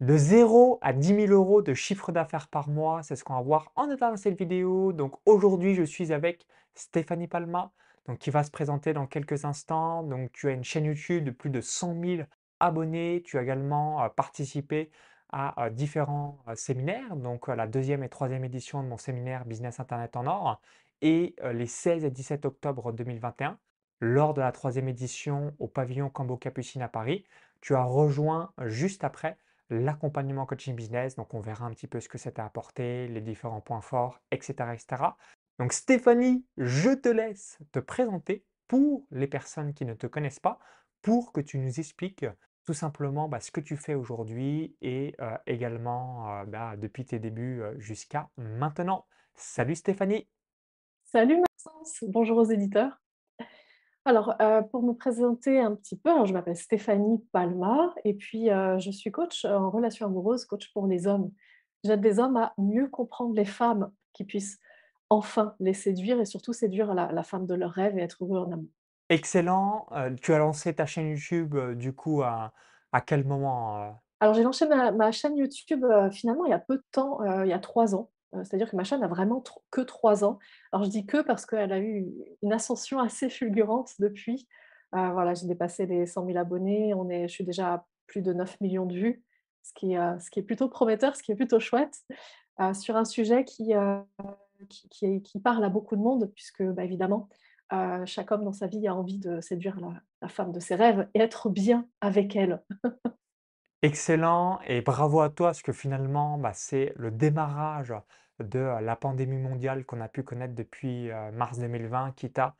De 0 à 10 000 euros de chiffre d'affaires par mois, c'est ce qu'on va voir en détail dans cette vidéo. Donc aujourd'hui, je suis avec Stéphanie Palma, qui va se présenter dans quelques instants. Donc tu as une chaîne YouTube de plus de 100 000 abonnés. Tu as également euh, participé à euh, différents euh, séminaires, donc la deuxième et troisième édition de mon séminaire Business Internet en or et les 16 et 17 octobre 2021 lors de la troisième édition au pavillon Cambo Capucine à Paris. Tu as rejoint juste après l'accompagnement coaching business. Donc, on verra un petit peu ce que ça t'a apporté, les différents points forts, etc., etc. Donc, Stéphanie, je te laisse te présenter pour les personnes qui ne te connaissent pas, pour que tu nous expliques tout simplement bah, ce que tu fais aujourd'hui et euh, également euh, bah, depuis tes débuts euh, jusqu'à maintenant. Salut Stéphanie Salut Maxence, bonjour aux éditeurs. Alors, euh, pour me présenter un petit peu, je m'appelle Stéphanie Palma et puis euh, je suis coach en relation amoureuse, coach pour les hommes. J'aide des hommes à mieux comprendre les femmes qui puissent enfin les séduire et surtout séduire la, la femme de leur rêve et être heureux en amour. Excellent. Euh, tu as lancé ta chaîne YouTube du coup à, à quel moment Alors, j'ai lancé ma, ma chaîne YouTube finalement il y a peu de temps, il y a trois ans. Euh, c'est-à-dire que ma chaîne a vraiment que trois ans. Alors je dis que parce qu'elle a eu une ascension assez fulgurante depuis. Euh, voilà, j'ai dépassé les 100 000 abonnés, on est, je suis déjà à plus de 9 millions de vues, ce qui, euh, ce qui est plutôt prometteur, ce qui est plutôt chouette, sur un sujet qui, qui, parle à beaucoup de monde, puisque bah, évidemment, chaque homme dans sa vie a envie de séduire la, la femme de ses rêves et être bien avec elle. Excellent et bravo à toi parce que finalement, bah, c'est le démarrage de la pandémie mondiale qu'on a pu connaître depuis mars 2020 qui t'a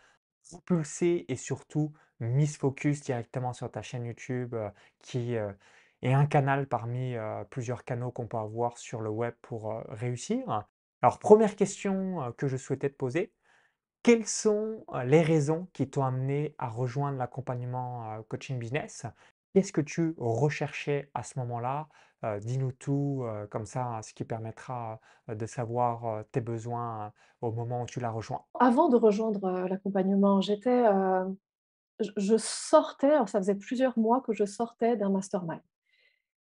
propulsé et surtout mis focus directement sur ta chaîne YouTube qui est un canal parmi plusieurs canaux qu'on peut avoir sur le web pour réussir. Alors, première question que je souhaitais te poser, quelles sont les raisons qui t'ont amené à rejoindre l'accompagnement coaching business? Qu'est-ce que tu recherchais à ce moment-là? Heu, dis-nous tout, heu, comme ça, ce qui permettra, heu, de savoir, tes besoins, au moment où tu l'as rejoint. Avant de rejoindre euh, l'accompagnement, j'étais, euh, je sortais, ça faisait plusieurs mois que je sortais d'un mastermind.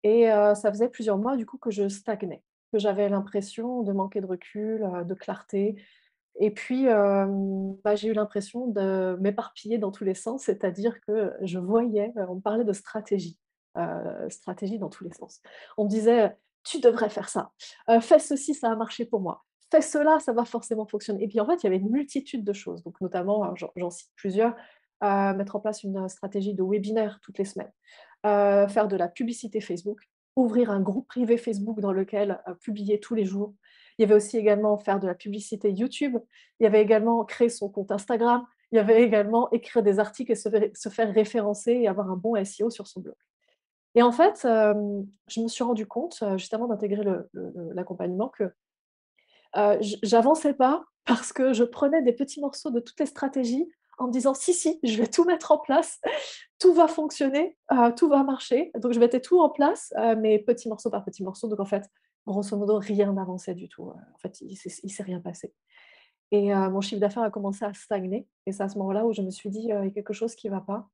Et ça faisait plusieurs mois du coup que je stagnais, que j'avais l'impression de manquer de recul, de clarté. Et puis, bah, j'ai eu l'impression de m'éparpiller dans tous les sens, c'est-à-dire que je voyais, on me parlait de stratégie, heu, stratégie dans tous les sens. On me disait: «Tu devrais faire ça, heu, fais ceci, ça a marché pour moi, fais cela, ça va forcément fonctionner» et puis en fait, il y avait une multitude de choses, donc notamment, alors j'en cite plusieurs, mettre en place une, stratégie de webinaire toutes les semaines, faire de la publicité Facebook, ouvrir un groupe privé Facebook dans lequel, publier tous les jours, il y avait aussi également faire de la publicité YouTube. Il y avait également créer son compte Instagram. Il y avait également écrire des articles et se faire référencer et avoir un bon SEO sur son blog. Et en fait, je me suis rendu compte, juste avant d'intégrer l'accompagnement, que euh, j'avançais pas parce que je prenais des petits morceaux de toutes les stratégies en me disant si, si, je vais tout mettre en place, tout va fonctionner, tout va marcher. Donc je mettais tout en place, mais petit morceau par petit morceau. Donc en fait, grosso modo, rien n'avançait du tout. En fait, il ne s'est rien passé. Et mon chiffre d'affaires a commencé à stagner. Et c'est à ce moment-là où je me suis dit, il y a quelque chose qui ne va pas.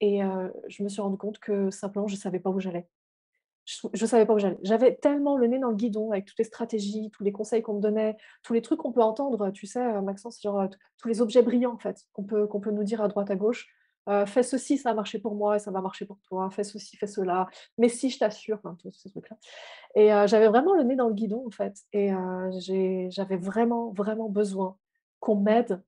Et je me suis rendu compte que simplement, je ne savais pas où j'allais. Je ne savais pas où j'allais. J'avais tellement le nez dans le guidon avec toutes les stratégies, tous les conseils qu'on me donnait, tous les trucs qu'on peut entendre, tu sais, Maxence, genre tous les objets brillants, en fait, qu'on peut, qu'on peut nous dire à droite, à gauche. Euh, fais ceci, ça a marché pour moi et ça va marcher pour toi, fais ceci, fais cela, mais si je t'assure. Et euh, j'avais vraiment le nez dans le guidon en fait, et euh, j'avais vraiment, vraiment besoin qu'on m'aide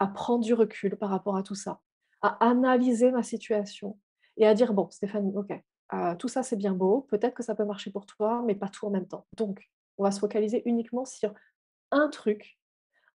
à prendre du recul par rapport à tout ça, à analyser ma situation et à dire, bon, Stéphanie, ok, tout ça c'est bien beau, peut-être que ça peut marcher pour toi, mais pas tout en même temps. Donc, on va se focaliser uniquement sur un truc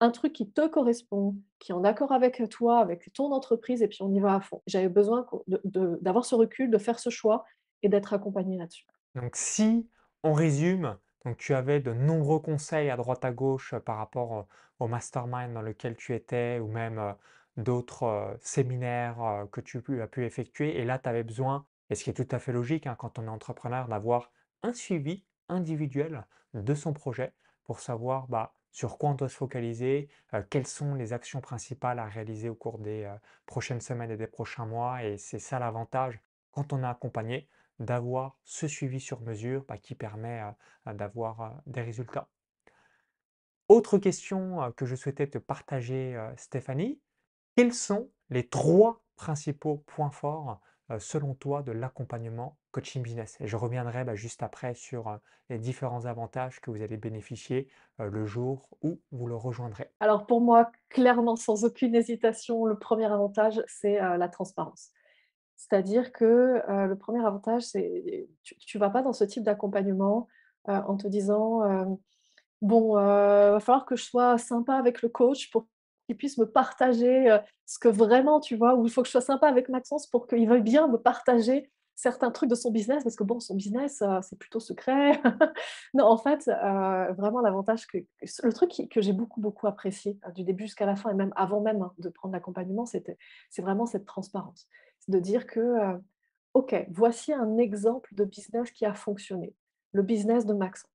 un truc qui te correspond, qui est en accord avec toi, avec ton entreprise, et puis on y va à fond. J'avais besoin d'avoir ce recul, de faire ce choix et d'être accompagnée là-dessus. Donc si on résume, donc tu avais de nombreux conseils à droite à gauche par rapport au mastermind dans lequel tu étais ou même d'autres séminaires que tu as pu effectuer et là tu avais besoin, et ce qui est tout à fait logique hein, quand on est entrepreneur, d'avoir un suivi individuel de son projet pour savoir bah, sur quoi on doit se focaliser, quelles sont les actions principales à réaliser au cours des prochaines semaines et des prochains mois. Et c'est ça l'avantage quand on est accompagné, d'avoir ce suivi sur mesure, bah, qui permet, d'avoir, des résultats. Autre question, que je souhaitais te partager, Stéphanie, quels sont les 3 principaux points forts, heu, selon toi de l'accompagnement coaching business? Et je reviendrai, bah, juste après sur, heu, les différents avantages que vous allez bénéficier, heu, le jour où vous le rejoindrez. Alors pour moi, clairement, sans aucune hésitation, le premier avantage, c'est, la transparence. C'est-à-dire que, le premier avantage, c'est tu tu vas pas dans ce type d'accompagnement, en te disant, «Bon, heu, va falloir que je sois sympa avec le coach pour qu'il puisse me partager, ce que vraiment» tu vois? Ou «Il faut que je sois sympa avec Maxence pour qu'il veuille bien me partager certains trucs de son business» parce que bon, son business, c'est plutôt secret. Non, en fait, vraiment l'avantage que le truc qui que j'ai beaucoup, beaucoup apprécié, heu, du début jusqu'à la fin et même avant même, hein, de prendre l'accompagnement, c'était c'est vraiment cette transparence. C'est de dire que, «OK, voici un exemple de business qui a fonctionné, le business de Maxence»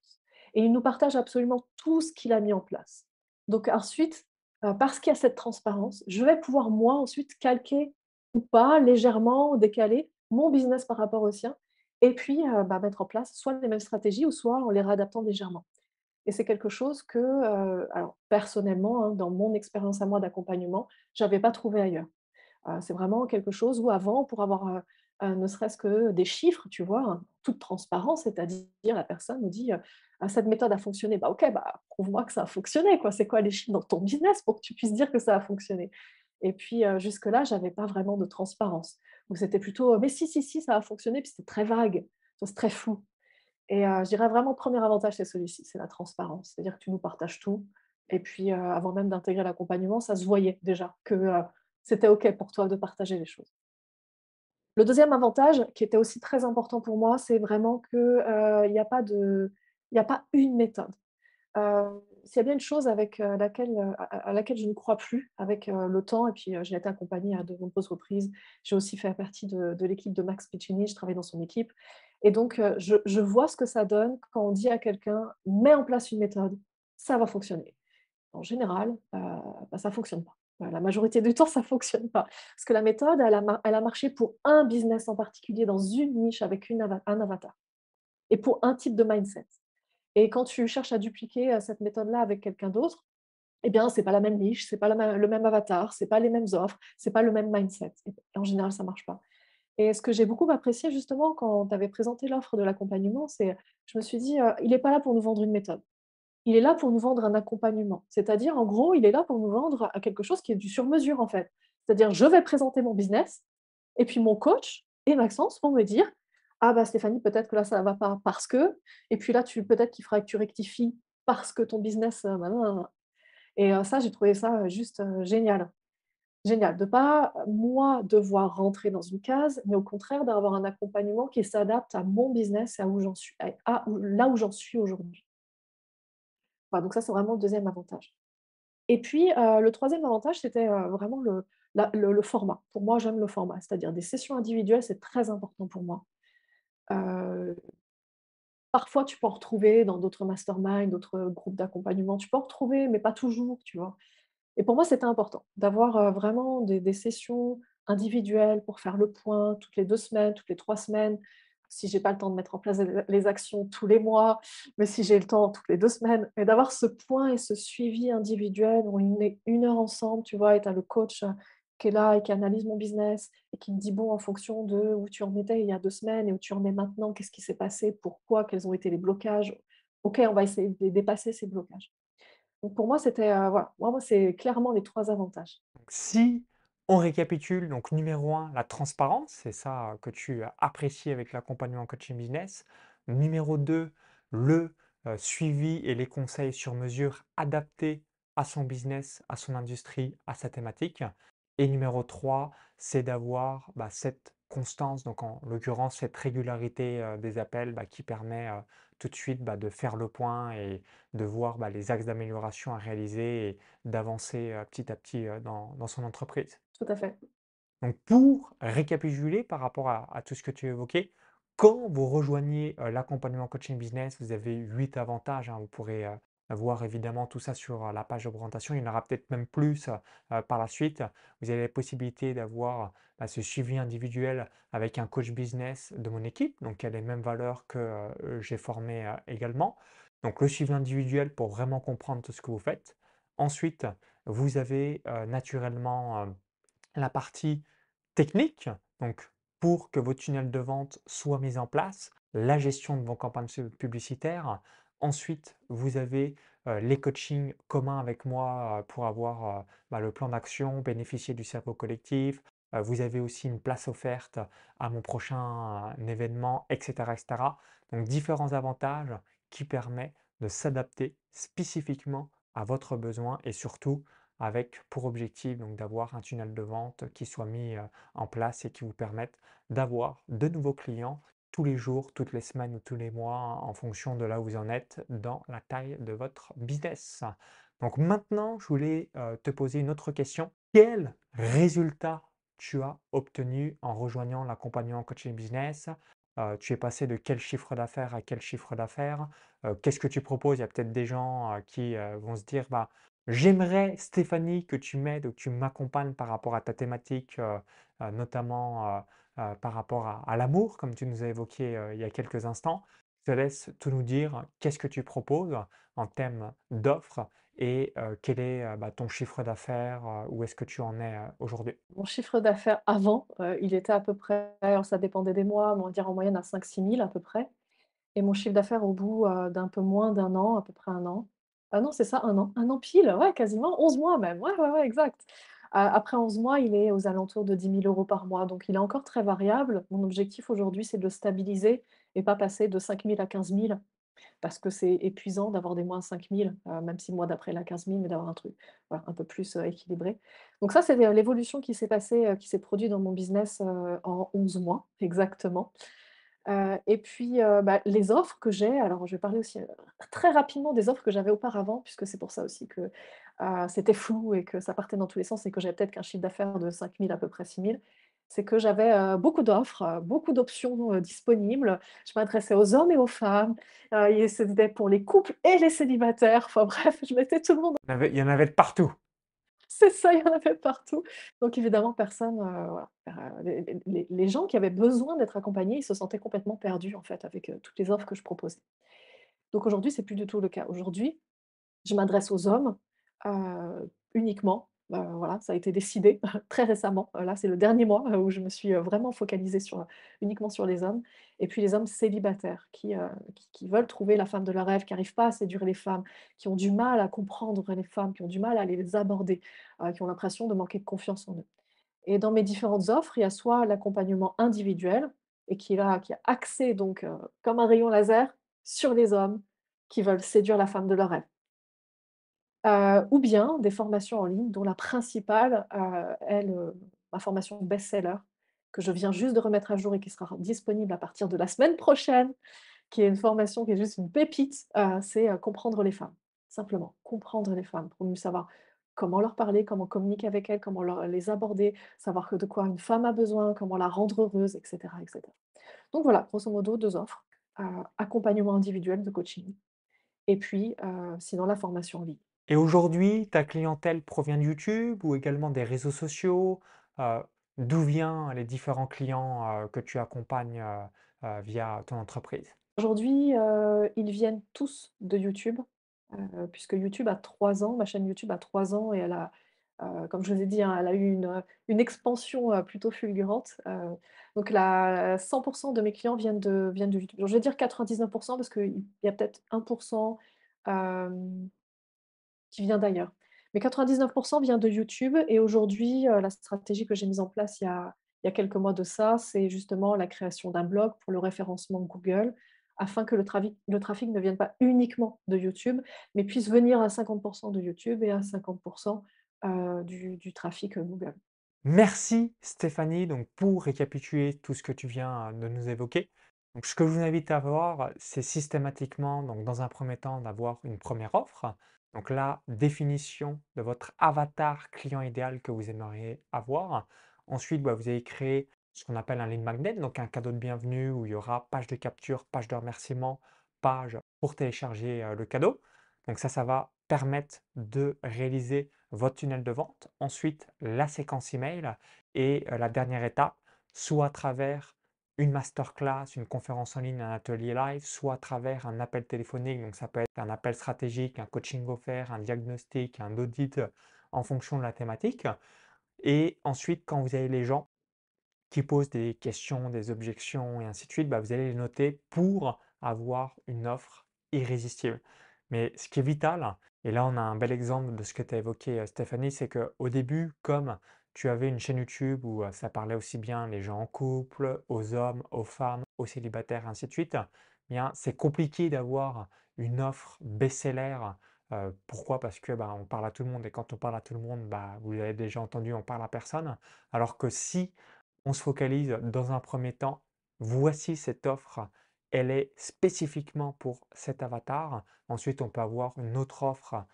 et il nous partage absolument tout ce qu'il a mis en place. Donc ensuite, parce qu'il y a cette transparence, je vais pouvoir moi ensuite calquer ou pas, légèrement décaler mon business par rapport au sien et puis, heu, bah, mettre en place soit les mêmes stratégies ou soit en les réadaptant légèrement et c'est quelque chose que, heu, alors personnellement, hein, dans mon expérience à moi d'accompagnement, j'avais pas trouvé ailleurs. C'est vraiment quelque chose où avant, pour avoir, heu, ne serait-ce que des chiffres, tu vois? En toute transparence, c'est-à-dire la personne me dit, heu: «Ah cette méthode a fonctionné». Bah OK, bah prouve-moi que ça a fonctionné quoi. C'est quoi les chiffres dans ton business pour que tu puisses dire que ça a fonctionné? Et puis, heu, jusque-là, j'avais pas vraiment de transparence. Donc c'était plutôt, «Mais si, si, si, ça a fonctionné», puis c'était très vague, c'est très flou. Et je dirais vraiment, premier avantage, c'est celui-ci, c'est la transparence. C'est-à-dire que tu nous partages tout et puis, avant même d'intégrer l'accompagnement, ça se voyait déjà que, c'était OK pour toi de partager les choses. Le deuxième avantage, qui était aussi très important pour moi, c'est vraiment que, heu, il y a pas une méthode. Heu, s'il y a bien une chose laquelle, heu, à laquelle je ne crois plus avec, le temps et puis, j'ai été accompagnée à de nombreuses reprises. J'ai aussi fait partie de l'équipe de Max Piccinini, je travaille dans son équipe et donc, je vois ce que ça donne quand on dit à quelqu'un: «Mets en place une méthode, ça va fonctionner». En général, bah, ça fonctionne pas. La majorité du temps, ça fonctionne pas. Parce que la méthode, elle a marché pour un business en particulier dans une niche avec un avatar et pour un type de mindset et quand tu cherches à dupliquer, heu, cette méthode-là avec quelqu'un d'autre, eh bien, c'est pas la même niche, c'est pas la mê le même avatar, c'est pas les mêmes offres, c'est pas le même mindset et en général, ça marche pas et ce que j'ai beaucoup apprécié justement quand tu avais présenté l'offre de l'accompagnement, c'est je me suis dit, heu: «Il est pas là pour nous vendre une méthode. Il est là pour nous vendre un accompagnement». C'est-à-dire, en gros, il est là pour nous vendre, quelque chose qui est du sur mesure, en fait. C'est-à-dire, je vais présenter mon business et puis mon coach et Maxence vont me dire: «Ah bah Stéphanie, peut-être que là, ça va pas parce que» et puis là, tu peut-être qu'il faudrait que tu rectifies parce que ton business, heu, nin nin nin et heu, ça, j'ai trouvé ça, heu, juste, génial. Génial de pas, moi, devoir rentrer dans une case, mais au contraire d'avoir un accompagnement qui s'adapte à mon business et à où à là où j'en suis aujourd'hui. Donc ça, c'est vraiment le 2e avantage et puis, heu, le 3e avantage, c'était, heu, vraiment le format. Pour moi, j'aime le format, c'est-à-dire des sessions individuelles, c'est très important pour moi. Heu parfois, tu peux en retrouver dans d'autres masterminds, d'autres groupes d'accompagnement. Tu peux en retrouver, mais pas toujours, tu vois? Et pour moi, c'était important d'avoir, vraiment des sessions individuelles pour faire le point toutes les 2 semaines, toutes les 3 semaines. Si j'ai pas le temps de mettre en place les actions tous les mois, mais si j'ai le temps, toutes les 2 semaines et d'avoir ce point et ce suivi individuel où on est 1 heure ensemble, tu vois? Et tu as le coach, heu, qui est là et qui analyse mon business et qui me dit: «Bon, en fonction de où tu en étais il y a 2 semaines et où tu en es maintenant, qu'est-ce qui s'est passé? Pourquoi? Quels ont été les blocages? OK, on va essayer de dépasser ces blocages». Donc pour moi, c'était, heu, voilà, moi c'est clairement les 3 avantages. Si on récapitule, donc numéro 1, la transparence, c'est ça que tu as apprécié avec l'accompagnement coaching business. Numéro 2, le, heu, suivi et les conseils sur mesure adaptés à son business, à son industrie, à sa thématique et numéro 3, c'est d'avoir, bah, cette constance, donc en l'occurrence, cette régularité, heu, des appels, bah, qui permet, heu, tout de suite, bah, de faire le point et de voir, les axes d'amélioration à réaliser et d'avancer, petit à petit, dans son entreprise. Tout à fait. Donc pour récapituler par rapport à tout ce que tu évoqué, quand vous rejoignez, l'accompagnement coaching business, vous avez 8 avantages, hein. Vous pourrez, heu, voir évidemment tout ça sur la page de présentation. Il y en aura peut-être même plus euh, par la suite. Vous avez la possibilité d'avoir bah, ce suivi individuel avec un coach business de mon équipe, donc qui a les mêmes valeurs que euh, j'ai formé euh, également. Donc le suivi individuel pour vraiment comprendre tout ce que vous faites. Ensuite, vous avez naturellement la partie technique, donc pour que vos tunnels de vente soient mis en place, la gestion de vos campagnes publicitaires. Ensuite, vous avez les coachings communs avec moi pour avoir bah, le plan d'action, bénéficier du cerveau collectif. vous avez aussi une place offerte à mon prochain événement, etc., etc. Donc différents avantages qui permettent de s'adapter spécifiquement à votre besoin et surtout avec pour objectif donc d'avoir un tunnel de vente qui soit mis en place et qui vous permette d'avoir de nouveaux clients tous les jours, toutes les semaines ou tous les mois en fonction de là où vous en êtes dans la taille de votre business. Donc maintenant, je voulais te poser une autre question. Quel résultat tu as obtenu en rejoignant l'accompagnement coaching business? Tu es passé de quel chiffre d'affaires à quel chiffre d'affaires? Qu'est-ce que tu proposes? Il y a peut-être des gens qui vont se dire bah, J'aimerais, Stéphanie, que tu m'aides ou que tu m'accompagnes par rapport à ta thématique, notamment par rapport à, l'amour, comme tu nous as évoqué il y a quelques instants. Je te laisse tout nous dire qu'est-ce que tu proposes en termes d'offres et quel est bah, ton chiffre d'affaires, où est-ce que tu en es aujourd'hui? Mon chiffre d'affaires avant, il était à peu près, alors ça dépendait des mois, mais on dire en moyenne à 5-6 000 à peu près. Et mon chiffre d'affaires au bout d'un peu moins d'un an, à peu près un an, ah non, c'est ça, un an. Un an pile, ouais, quasiment 11 mois même. Ouais, ouais, exact. Après 11 mois, il est aux alentours de 10 000 euros par mois, donc il est encore très variable. Mon objectif aujourd'hui, c'est de le stabiliser et pas passer de 5 000 à 15 000 parce que c'est épuisant d'avoir des mois à 5 000, heu, même si le mois d'après il a 15 000, mais d'avoir un truc, un peu plus, heu, équilibré. Donc ça, c'est l'évolution qui s'est passée, heu, qui s'est produite dans mon business, heu, en 11 mois exactement. Heu et puis, heu, bah, les offres que j'ai, alors je vais parler aussi, heu, très rapidement des offres que j'avais auparavant, puisque c'est pour ça aussi que, c'était flou et que ça partait dans tous les sens et que j'avais peut-être qu'un chiffre d'affaires de 5 000 à peu près 6 000. C'est que j'avais, beaucoup d'offres, beaucoup d'options, disponibles. Je m'adressais aux hommes et aux femmes, c'était pour les couples et les célibataires. Enfin bref, je mettais tout le monde il y en avait de partout. C'est ça, il y en avait partout. Donc évidemment, personne, voilà, heu, les gens qui avaient besoin d'être accompagnés, ils se sentaient complètement perdus, en fait, avec, heu, toutes les offres que je proposais. Donc aujourd'hui, c'est plus du tout le cas. Aujourd'hui, je m'adresse aux hommes, uniquement. Heu, voilà, ça a été décidé très récemment. Là, c'est le dernier mois, où je me suis, vraiment focalisée sur, uniquement sur les hommes et puis les hommes célibataires qui, qui veulent trouver la femme de leur rêve, qui n'arrivent pas à séduire les femmes, qui ont du mal à comprendre les femmes, qui ont du mal à les aborder, qui ont l'impression de manquer de confiance en eux et dans mes différentes offres, il y a soit l'accompagnement individuel et qui là, qui est axé donc, comme un rayon laser sur les hommes qui veulent séduire la femme de leur rêve. Ou bien des formations en ligne dont la principale, est ma formation best-seller que je viens juste de remettre à jour et qui sera disponible à partir de la semaine prochaine, qui est une formation qui est juste une pépite, c'est, comprendre les femmes. Simplement, comprendre les femmes pour mieux savoir comment leur parler, comment communiquer avec elles, comment leur les aborder, savoir de quoi une femme a besoin, comment la rendre heureuse et cetera et cetera. Donc voilà, grosso modo 2 offres, accompagnement individuel de coaching et puis, sinon la formation en ligne. Et aujourd'hui, ta clientèle provient de YouTube ou également des réseaux sociaux? Heu, d'où viennent les différents clients, heu, que tu accompagnes, heu, via ton entreprise? Aujourd'hui, ils viennent tous de YouTube, puisque YouTube a 3 ans, ma chaîne YouTube a 3 ans et elle a, comme je vous ai dit, hein, elle a eu une, expansion, plutôt fulgurante, donc la 100% de mes clients viennent de viennent de YouTube. Je vais dire 99 parce qu'il y a peut-être 1 hem, qui vient d'ailleurs. Mais 99% vient de YouTube et aujourd'hui, heu, la stratégie que j'ai mise en place il y a il y a quelques mois de ça, c'est justement la création d'un blog pour le référencement Google, afin que le trafic le trafic ne vienne pas uniquement de YouTube, mais puisse venir à 50% de YouTube et à 50 heu, du du trafic, heu, Google. Merci Stéphanie, donc pour récapituler tout ce que tu viens de nous évoquer. Donc ce que je vous invite à voir, c'est systématiquement, donc dans un premier temps, d'avoir une première offre. Donc la définition de votre avatar client idéal que vous aimeriez avoir. Ensuite, bah, vous allez créer ce qu'on appelle un lead magnet, donc un cadeau de bienvenue où il y aura page de capture, page de remerciement, page pour télécharger le cadeau. Donc ça, ça va permettre de réaliser votre tunnel de vente. Ensuite, la séquence email et la dernière étape, soit à travers une masterclass, une conférence en ligne, un atelier live, soit à travers un appel téléphonique. Donc ça peut être un appel stratégique, un coaching offert, un diagnostic, un audit en fonction de la thématique. Et ensuite, quand vous avez les gens qui posent des questions, des objections et ainsi de suite, bah, vous allez les noter pour avoir une offre irrésistible. Mais ce qui est vital, et là on a un bel exemple de ce que tu as évoqué euh, Stéphanie, c'est qu'au début, comme tu avais une chaîne YouTube où ça parlait aussi bien les gens en couple, aux hommes, aux femmes, aux célibataires, ainsi de suite, eh bien c'est compliqué d'avoir une offre best-seller. Pourquoi? Parce que bah, on parle à tout le monde et quand on parle à tout le monde, bah, vous avez déjà entendu, on parle à personne. Alors que si on se focalise dans un premier temps, voici cette offre, elle est spécifiquement pour cet avatar. Ensuite, on peut avoir une autre offre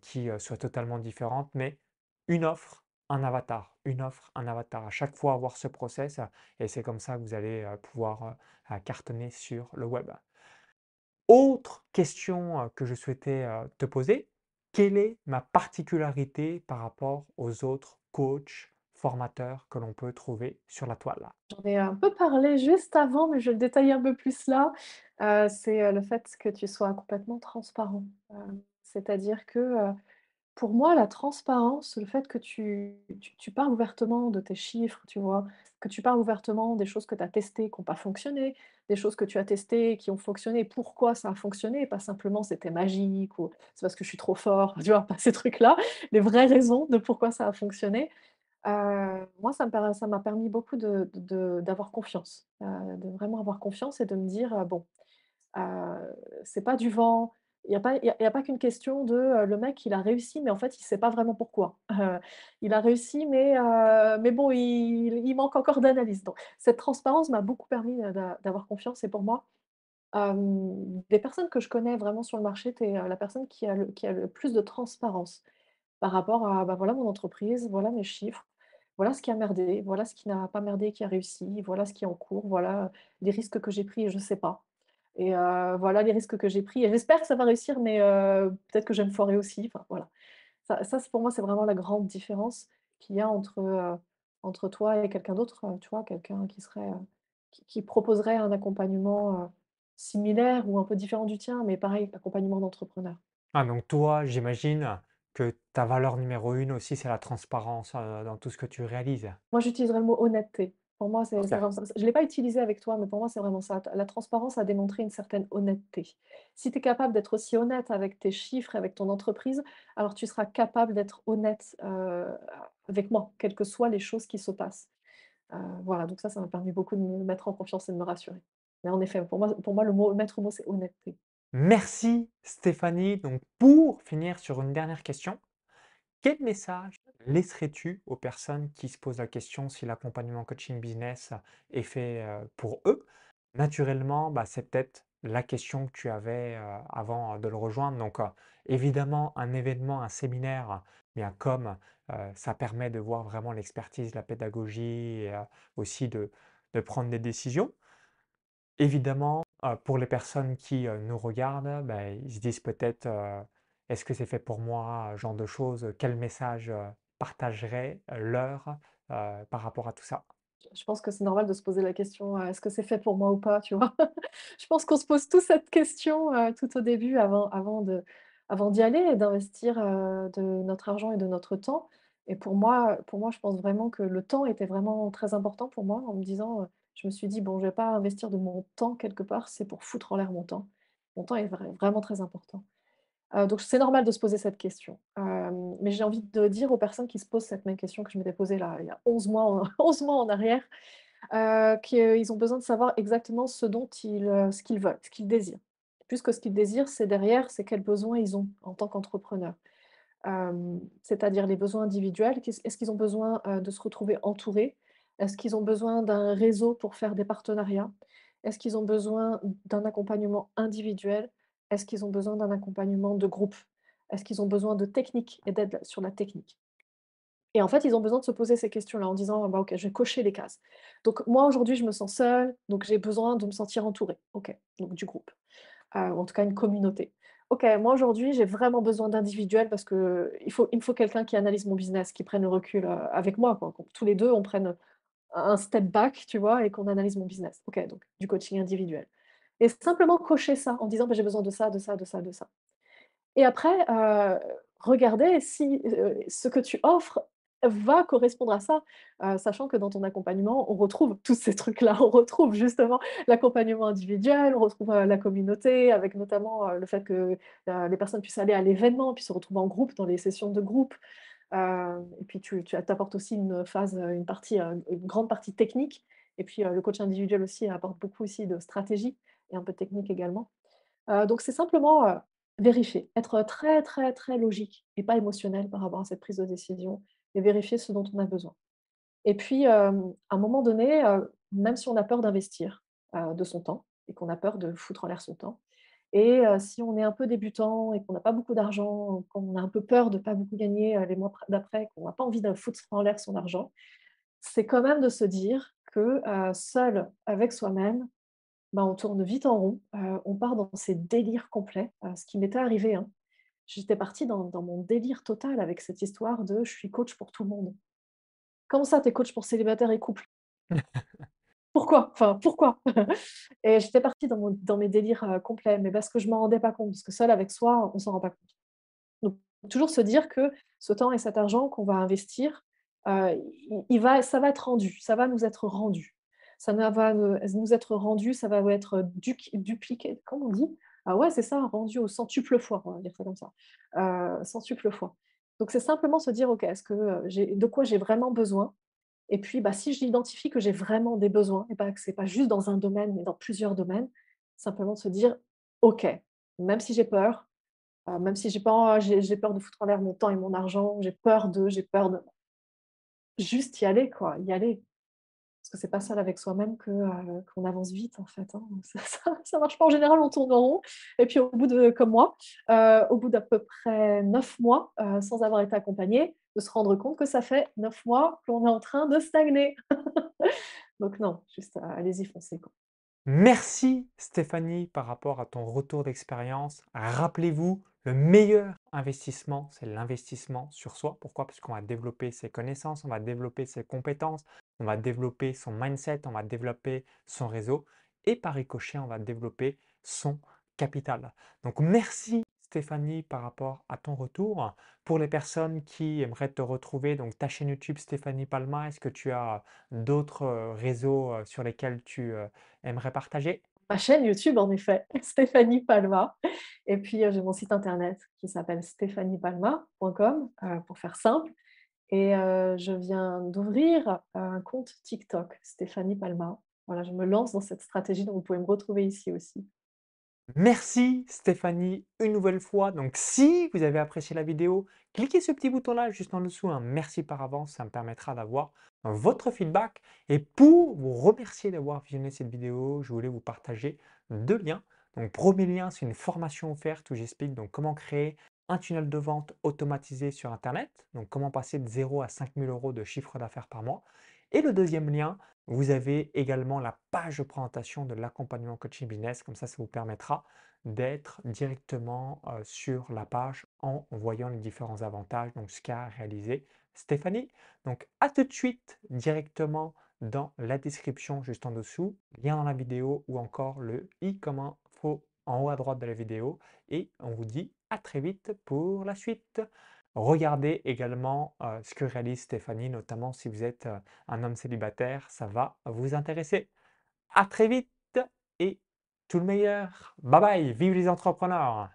qui soit totalement différente, mais une offre, un avatar, une offre, un avatar. À chaque fois, avoir ce process et c'est comme ça que vous allez pouvoir cartonner sur le web. Autre question que je souhaitais te poser, quelle est ma particularité par rapport aux autres coachs, formateurs que l'on peut trouver sur la toile? J'en ai un peu parlé juste avant, mais je le détailler un peu plus là. C'est, le fait que tu sois complètement transparent. C'est-à-dire que, pour moi, la transparence, le fait que tu parles ouvertement de tes chiffres, tu vois? Que tu parles ouvertement des choses que tu as testées qui ont pas fonctionné, des choses que tu as testées qui ont fonctionné, pourquoi ça a fonctionné, pas simplement c'était magique ou c'est parce que je suis trop fort, tu vois? Pas ces trucs-là, les vraies raisons de pourquoi ça a fonctionné. Heu, moi, ça m'a permis beaucoup d'avoir confiance, heu, de vraiment avoir confiance et de me dire, heu: «Bon, c'est pas du vent». Il y a pas a pas qu'une question de, le mec il a réussi, mais en fait il sait pas vraiment pourquoi. Il a réussi, mais bon, il manque encore d'analyse. Donc cette transparence m'a beaucoup permis, d'avoir confiance et pour moi, des personnes que je connais vraiment sur le marché, tu es, la personne qui a le plus de transparence par rapport à, bah, voilà mon entreprise, voilà mes chiffres, voilà ce qui a merdé, voilà ce qui n'a pas merdé, qui a réussi, voilà ce qui est en cours, voilà les risques que j'ai pris et je ne sais pas. Et heu, voilà les risques que j'ai pris et j'espère que ça va réussir, mais heu, peut-être que je vais me foirer aussi, enfin voilà. Ça pour moi, c'est vraiment la grande différence qu'il y a entre, heu, entre toi et quelqu'un d'autre, tu vois? Quelqu'un qui serait, qui qui proposerait un accompagnement, similaire ou un peu différent du tien, mais pareil, accompagnement d'entrepreneur. Ah donc toi, j'imagine que ta valeur numéro une aussi, c'est la transparence, dans tout ce que tu réalises? Moi, j'utiliserais le mot honnêteté. Pour moi, c'est c'est OK. vraiment ça. Je ne l'ai pas utilisé avec toi, mais pour moi, c'est vraiment ça. La transparence a démontré une certaine honnêteté. Si tu es capable d'être aussi honnête avec tes chiffres et avec ton entreprise, alors tu seras capable d'être honnête, heu, avec moi, quelles que soient les choses qui se passent. Heu, voilà, donc ça, ça m'a permis beaucoup de me mettre en confiance et de me rassurer. Mais en effet, pour moi pour moi, le mot le maître mot, c'est honnêteté. Merci Stéphanie. Donc pour finir sur une dernière question, quel message laisserais-tu aux personnes qui se posent la question si l'accompagnement coaching business est fait, heu, pour eux? Naturellement, bah, c'est peut-être la question que tu avais, heu, avant de le rejoindre. Donc, évidemment, un événement, un séminaire, bien comme, ça permet de voir vraiment l'expertise, la pédagogie et aussi de de prendre des décisions. Évidemment, pour les personnes qui, nous regardent, bah, ils se disent peut-être, «Est-ce que c'est fait pour moi?» genre de choses? Quel message, heu, partagerais, leur, par rapport à tout ça? Je pense que c'est normal de se poser la question, «Est-ce que c'est fait pour moi ou pas?» tu vois? Je pense qu'on se pose tous cette question, tout au début avant avant de avant d'y aller et d'investir, de notre argent et de notre temps et pour moi pour moi, je pense vraiment que le temps était vraiment très important pour moi en me disant, je me suis dit: «Bon, je vais pas investir de mon temps quelque part, c'est pour foutre en l'air mon temps». Mon temps est vrai vraiment très important. Donc c'est normal de se poser cette question. Mais j'ai envie de dire aux personnes qui se posent cette même question que je m'étais posée là, il y a 11 mois en 11 mois en arrière, heu, qu'ils ont besoin de savoir exactement ce dont ils, ce qu'ils veulent, ce qu'ils désirent. Plus que ce qu'ils désirent, c'est derrière, c'est quels besoins ils ont en tant qu'entrepreneurs. Hem, c'est-à-dire les besoins individuels. Est-ce qu'ils ont besoin, de se retrouver entourés? Est-ce qu'ils ont besoin d'un réseau pour faire des partenariats? Est-ce qu'ils ont besoin d'un accompagnement individuel? Est-ce qu'ils ont besoin d'un accompagnement de groupe? Est-ce qu'ils ont besoin de techniques et d'aide sur la technique? Et en fait, ils ont besoin de se poser ces questions-là en disant: «Ah bah, OK, je vais cocher les cases. Donc moi, aujourd'hui, je me sens seule, donc j'ai besoin de me sentir entourée. OK, donc du groupe. heu, ou en tout cas une communauté. OK, moi aujourd'hui, j'ai vraiment besoin d'individuel parce qu'il faut il me faut quelqu'un qui analyse mon business, qui prenne le recul, heu, avec moi tous les 2 on prenne, un step back, tu vois? Et qu'on analyse mon business. OK, donc du coaching individuel et simplement cocher ça en disant: «Bah, j'ai besoin de ça, de ça, de ça, de ça» et après, heu, regarder si, ce que tu offres va correspondre à ça, sachant que dans ton accompagnement, on retrouve tous ces trucs-là. On retrouve justement l'accompagnement individuel, on retrouve, la communauté avec notamment, le fait que, les personnes puissent aller à l'événement, puis se retrouver en groupe dans les sessions de groupe. Et puis tu tu apportes aussi une phase, une partie, une grande partie technique et puis, le coach individuel aussi apporte beaucoup aussi de stratégie et un peu technique également. Donc c'est simplement, vérifier, être très, très, très logique et pas émotionnel par rapport à cette prise de décision et vérifier ce dont on a besoin. Et puis, hem, à un moment donné, heu, même si on a peur d'investir, heu, de son temps et qu'on a peur de foutre en l'air son temps et si on est un peu débutant et qu'on n'a pas beaucoup d'argent, qu'on a un peu peur de pas beaucoup gagner, les mois pr d'après, qu'on n'a pas envie de foutre en l'air son argent, c'est quand même de se dire que, seul avec soi-même, bah, on tourne vite en rond, heu, on part dans ces délires complets, heu, ce qui m'était arrivé, hein. J'étais partie dans dans mon délire total avec cette histoire de: «Je suis coach pour tout le monde». Comment ça, tu es coach pour célibataires et couples? Pourquoi? Enfin, pourquoi? Et j'étais partie dans mon dans mes délires, heu, complets, mais parce que je m'en rendais pas compte, parce que seul avec soi, on s'en rend pas compte. Donc toujours se dire que ce temps et cet argent qu'on va investir, heu, il il va ça va être rendu, ça va nous être rendu. Ça va nous être rendu, ça va être dupliqué, comment on dit? Ah ouais, c'est ça, rendu au centuple fois, on va dire ça comme ça, heu, centuple fois. Donc c'est simplement se dire: «OK, est-ce que, j'ai de quoi j'ai vraiment besoin?» et puis, bah, si j'identifie que j'ai vraiment des besoins et pas que c'est pas juste dans un domaine, mais dans plusieurs domaines, simplement se dire: «OK, même si j'ai peur, Heu, même si j'ai pas j'ai j'ai peur de foutre en l'air mon temps et mon argent, j'ai peur de j'ai peur de juste y aller quoi, y aller. Parce que c'est pas seul avec soi-même que, heu, qu'on avance vite en fait, hein. Ça ça marche pas en général, on tourne en rond et puis au bout de comme moi, heu, au bout d'à peu près 9 mois, heu, sans avoir été accompagnée, de se rendre compte que ça fait 9 mois qu'on est en train de stagner. Donc non, juste, allez-y, foncez. Merci Stéphanie par rapport à ton retour d'expérience. Rappelez-vous, le meilleur investissement, c'est l'investissement sur soi. Pourquoi? Parce qu'on va développer ses connaissances, on va développer ses compétences, on va développer son mindset, on va développer son réseau et par ricochet, on va développer son capital. Donc merci Stéphanie par rapport à ton retour. Pour les personnes qui aimeraient te retrouver, donc ta chaîne YouTube Stéphanie Palma, est-ce que tu as d'autres euh, réseaux euh, sur lesquels tu euh, aimerais partager? Ma chaîne YouTube en effet, Stéphanie Palma et puis, heu, j'ai mon site internet qui s'appelle stéphaniepalma.com, heu, pour faire simple et heu, je viens d'ouvrir un compte TikTok, Stéphanie Palma. Voilà, je me lance dans cette stratégie, donc vous pouvez me retrouver ici aussi. Merci Stéphanie une nouvelle fois. Donc si vous avez apprécié la vidéo, cliquez ce petit bouton-là juste en dessous, un merci par avance, ça me permettra d'avoir votre feedback. Et pour vous remercier d'avoir visionné cette vidéo, je voulais vous partager deux liens. Donc premier lien, c'est une formation offerte où j'explique comment créer un tunnel de vente automatisé sur Internet, donc comment passer de 0 à 5000 euros de chiffre d'affaires par mois. Et le deuxième lien, vous avez également la page de présentation de l'accompagnement coaching business, comme ça, ça vous permettra d'être directement sur la page en voyant les différents avantages, donc ce qu'a réalisé Stéphanie. Donc à tout de suite directement dans la description juste en dessous, lien dans la vidéo ou encore le i comme info en haut à droite de la vidéo. Et on vous dit à très vite pour la suite. Regardez également euh, ce que réalise Stéphanie, notamment si vous êtes euh, un homme célibataire, ça va vous intéresser. À très vite et tout le meilleur. Bye bye, vive les entrepreneurs!